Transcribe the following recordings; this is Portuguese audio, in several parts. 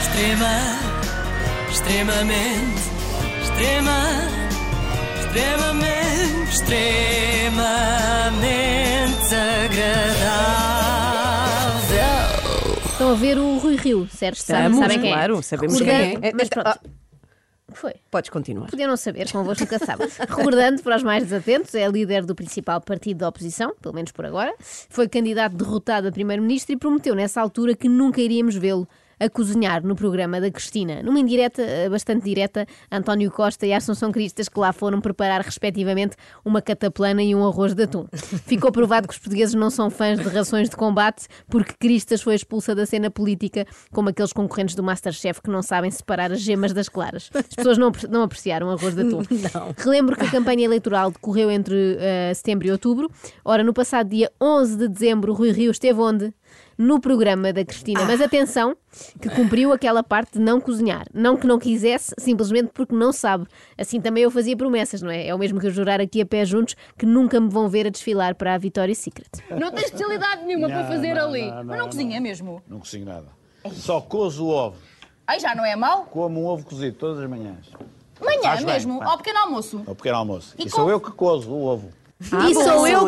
Extrema, extremamente, extrema, extremamente, extremamente desagradável. Estão a ver o Rui Rio, certo? Sabem, Estamos, sabem quem claro, é? sabemos quem é. Mas Ah, pronto. Foi? Podes continuar. Podiam não saber, convosco nunca sabe. Recordando para os mais desatentos, é líder do principal partido da oposição, pelo menos por agora. Foi candidato derrotado a primeiro-ministro e prometeu nessa altura que nunca iríamos vê-lo a cozinhar no programa da Cristina. Numa indireta, eh, bastante direta, António Costa e Assunção Cristas, que lá foram preparar respectivamente uma cataplana e um arroz de atum. Ficou provado que os portugueses não são fãs de rações de combate, porque Cristas foi expulsa da cena política, como aqueles concorrentes do Masterchef que não sabem separar as gemas das claras. As pessoas não, não apreciaram arroz de atum. Relembro que a campanha eleitoral decorreu entre eh, setembro e outubro. Ora, no passado dia 11 de dezembro, o Rui Rio esteve onde? No programa da Cristina. Mas atenção, que cumpriu aquela parte de não cozinhar. Não que não quisesse, simplesmente porque não sabe. Assim também eu fazia promessas, não é? É o mesmo que eu jurar aqui a pé juntos que nunca me vão ver a desfilar para a Victoria's Secret. Não tem especialidade nenhuma para fazer não, ali. não, Mas não, não cozinha mesmo. Não cozinho nada. Só cozo o ovo. Ai, já não é mau? Como um ovo cozido todas as manhãs. Manhã Faz bem, mesmo, faz. ao pequeno almoço. Ao pequeno almoço. E E, sou eu que cozo o ovo. E bom, sou eu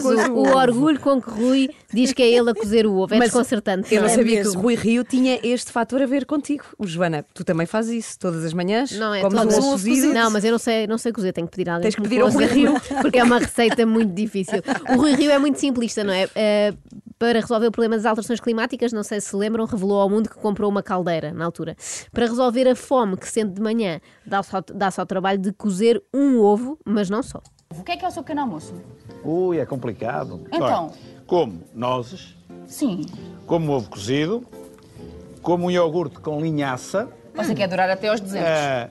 cozo o orgulho com que Rui diz que é ele a cozer o ovo. É desconcertante. Eu não é? sabia que o Rui Rio tinha este fator a ver contigo. O Joana, tu também fazes isso todas as manhãs? Não é Comes um todas. ovo? Não, mas eu não sei, não sei cozer, tenho que pedir a alguém Tens que pedir ao Rui Rio. porque é uma receita muito difícil. O Rui Rio é muito simplista, não é? Eh, para resolver o problema das alterações climáticas, não sei se se lembram, revelou ao mundo que comprou uma caldeira na altura. Para resolver a fome que sente de manhã, dá-se ao, dá-se ao trabalho de cozer um ovo, mas não só. O que é que é o seu pequeno almoço? Ui, é complicado. Então? Olha, como nozes, Sim. como ovo cozido, como um iogurte com linhaça, Você quer durar até aos 200? eh,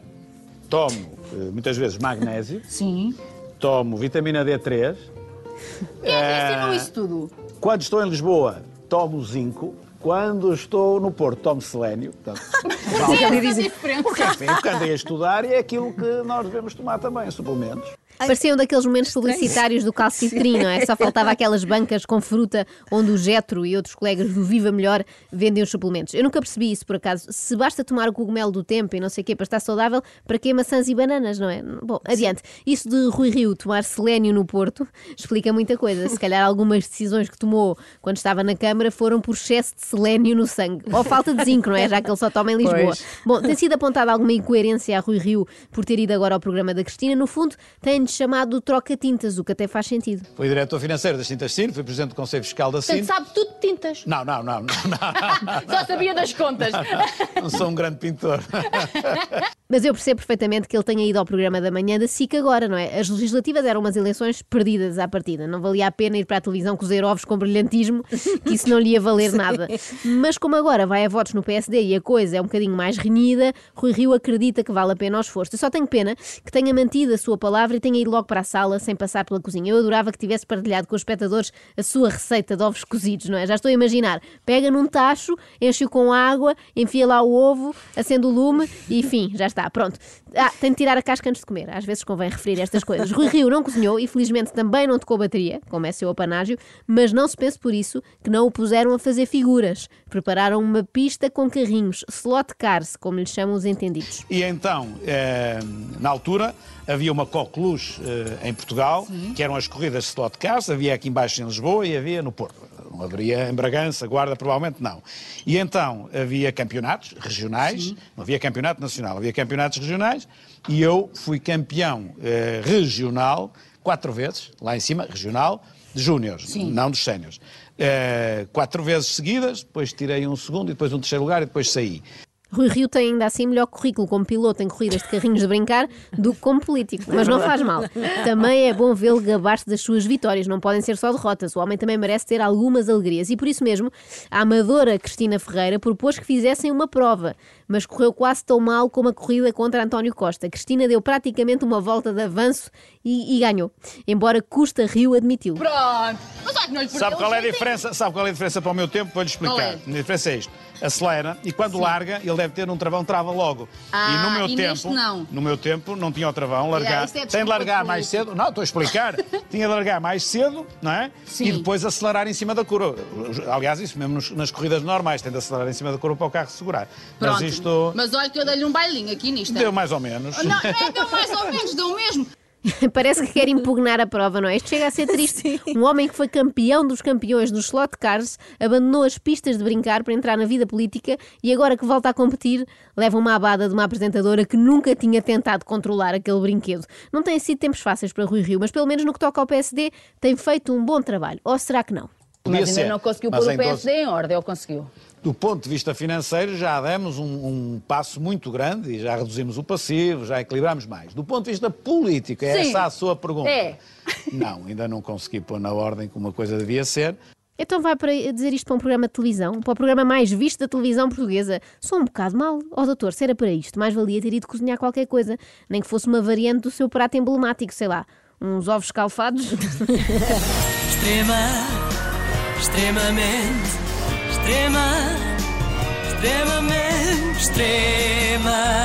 tomo eh, muitas vezes magnésio, Sim. tomo vitamina D3. Quem é que ensinou isso tudo? Quando estou em Lisboa, tomo zinco. Quando estou no Porto, tomo selênio. Portanto, Sim, essa diferença. enfim, porque andei a estudar e é aquilo que nós devemos tomar também, suplementos. Pareciam daqueles momentos publicitários do calcitrim, não é? Só faltava aquelas bancas com fruta onde o Getro e outros colegas do Viva Melhor vendem os suplementos. Eu nunca percebi isso, por acaso. Se basta tomar o cogumelo do tempo e não sei o quê para estar saudável, para que maçãs e bananas, não é? Bom, adiante. Isso de Rui Rio tomar selénio no Porto explica muita coisa. Se calhar algumas decisões que tomou quando estava na Câmara foram por excesso de selénio no sangue. Ou falta de zinco, não é? Já que ele só toma em Lisboa. Pois. Bom, tem sido apontada alguma incoerência a Rui Rio por ter ido agora ao programa da Cristina. No fundo, tem-lhe chamado troca-tintas, o que até faz sentido. Fui diretor financeiro das Tintas Cine, fui presidente do Conselho Fiscal da Portanto, Cine. sabe tudo de tintas. Não, não, não, não, não, Só sabia das contas. não sou um grande pintor. Mas eu percebo perfeitamente que ele tenha ido ao programa da manhã da SIC agora, não é? As legislativas eram umas eleições perdidas à partida. Não valia a pena ir para a televisão cozer ovos com brilhantismo, que isso não lhe ia valer nada. Mas como agora vai a votos no PSD e a coisa é um bocadinho mais renhida, Rui Rio acredita que vale a pena o esforço. Eu só tenho pena que tenha mantido a sua palavra e tenha ido logo para a sala sem passar pela cozinha. Eu adorava que tivesse partilhado com os espectadores a sua receita de ovos cozidos, não é? Já estou a imaginar. Pega num tacho, enche-o com água, enfia lá o ovo, acende o lume e enfim, já está, pronto. Ah, tem de tirar a casca antes de comer. Às vezes convém referir estas coisas. Rui Rio não cozinhou e felizmente também não tocou bateria, como é seu apanágio, mas não se pense por isso que não o puseram a fazer figuras. Prepararam uma pista com carrinhos, slot cars, como lhe chamam os entendidos. E então, eh, na altura, havia uma coqueluche eh, em Portugal, que eram as corridas de slot cars, havia aqui embaixo em Lisboa e havia no Porto. Não haveria em Bragança, Guarda, provavelmente não. E então havia campeonatos regionais, não havia campeonato nacional, havia campeonatos regionais, e eu fui campeão eh, regional quatro vezes, lá em cima, regional, de júniores, não dos séniores. Eh, quatro vezes seguidas, depois tirei um segundo e depois um terceiro lugar e depois saí. Rui Rio tem ainda assim melhor currículo como piloto em corridas de carrinhos de brincar do que como político, mas não faz mal. Também é bom vê-lo gabar-se das suas vitórias, não podem ser só derrotas. O homem também merece ter algumas alegrias e por isso mesmo a amadora Cristina Ferreira propôs que fizessem uma prova, mas correu quase tão mal como a corrida contra António Costa. Cristina deu praticamente uma volta de avanço e, e ganhou, embora Custa Rio admitiu. Pronto. Mas olha que não lhe Sabe qual é a diferença? Sabe qual é a diferença para o meu tempo? Vou-lhe Qual explicar. é? A diferença é isto. Acelera e quando larga, ele deve ter um travão, trava logo. Ah, e no meu e tempo, não. no meu tempo, não tinha o travão, largar. isso é tem de largar mais cedo. Não, estou a explicar. tinha de largar mais cedo, não é? Sim. E depois acelerar em cima da curva. Aliás, isso mesmo nos- nas corridas normais, tem de acelerar em cima da curva para o carro segurar. Pronto. Mas isto Mas olha que eu dei-lhe um bailinho aqui nisto. deu mais ou menos. Não, não é deu mais ou menos, deu mesmo. Parece que quer impugnar a prova, não é? Isto chega a ser triste. Um homem que foi campeão dos campeões dos slot cars abandonou as pistas de brincar para entrar na vida política e agora que volta a competir, leva uma abada de uma apresentadora que nunca tinha tentado controlar aquele brinquedo. Não têm sido tempos fáceis para Rui Rio, mas pelo menos no que toca ao PSD tem feito um bom trabalho. Ou será que não? Podia Mas ainda ser, não conseguiu mas pôr o PSD em ordem, ou conseguiu? Do ponto de vista financeiro, já demos um, um passo muito grande e já reduzimos o passivo, já equilibramos mais. Do ponto de vista político, é Sim. essa a sua pergunta? É. Não, ainda não consegui pôr na ordem como a coisa devia ser. Então vai para dizer isto para um programa de televisão, para o programa mais visto da televisão portuguesa. Sou um bocado mal. Ó doutor, se era para isto, mais valia ter ido cozinhar qualquer coisa, nem que fosse uma variante do seu prato emblemático, sei lá, uns ovos escalfados. Extrema, extremamente, extrema, extremamente, extrema,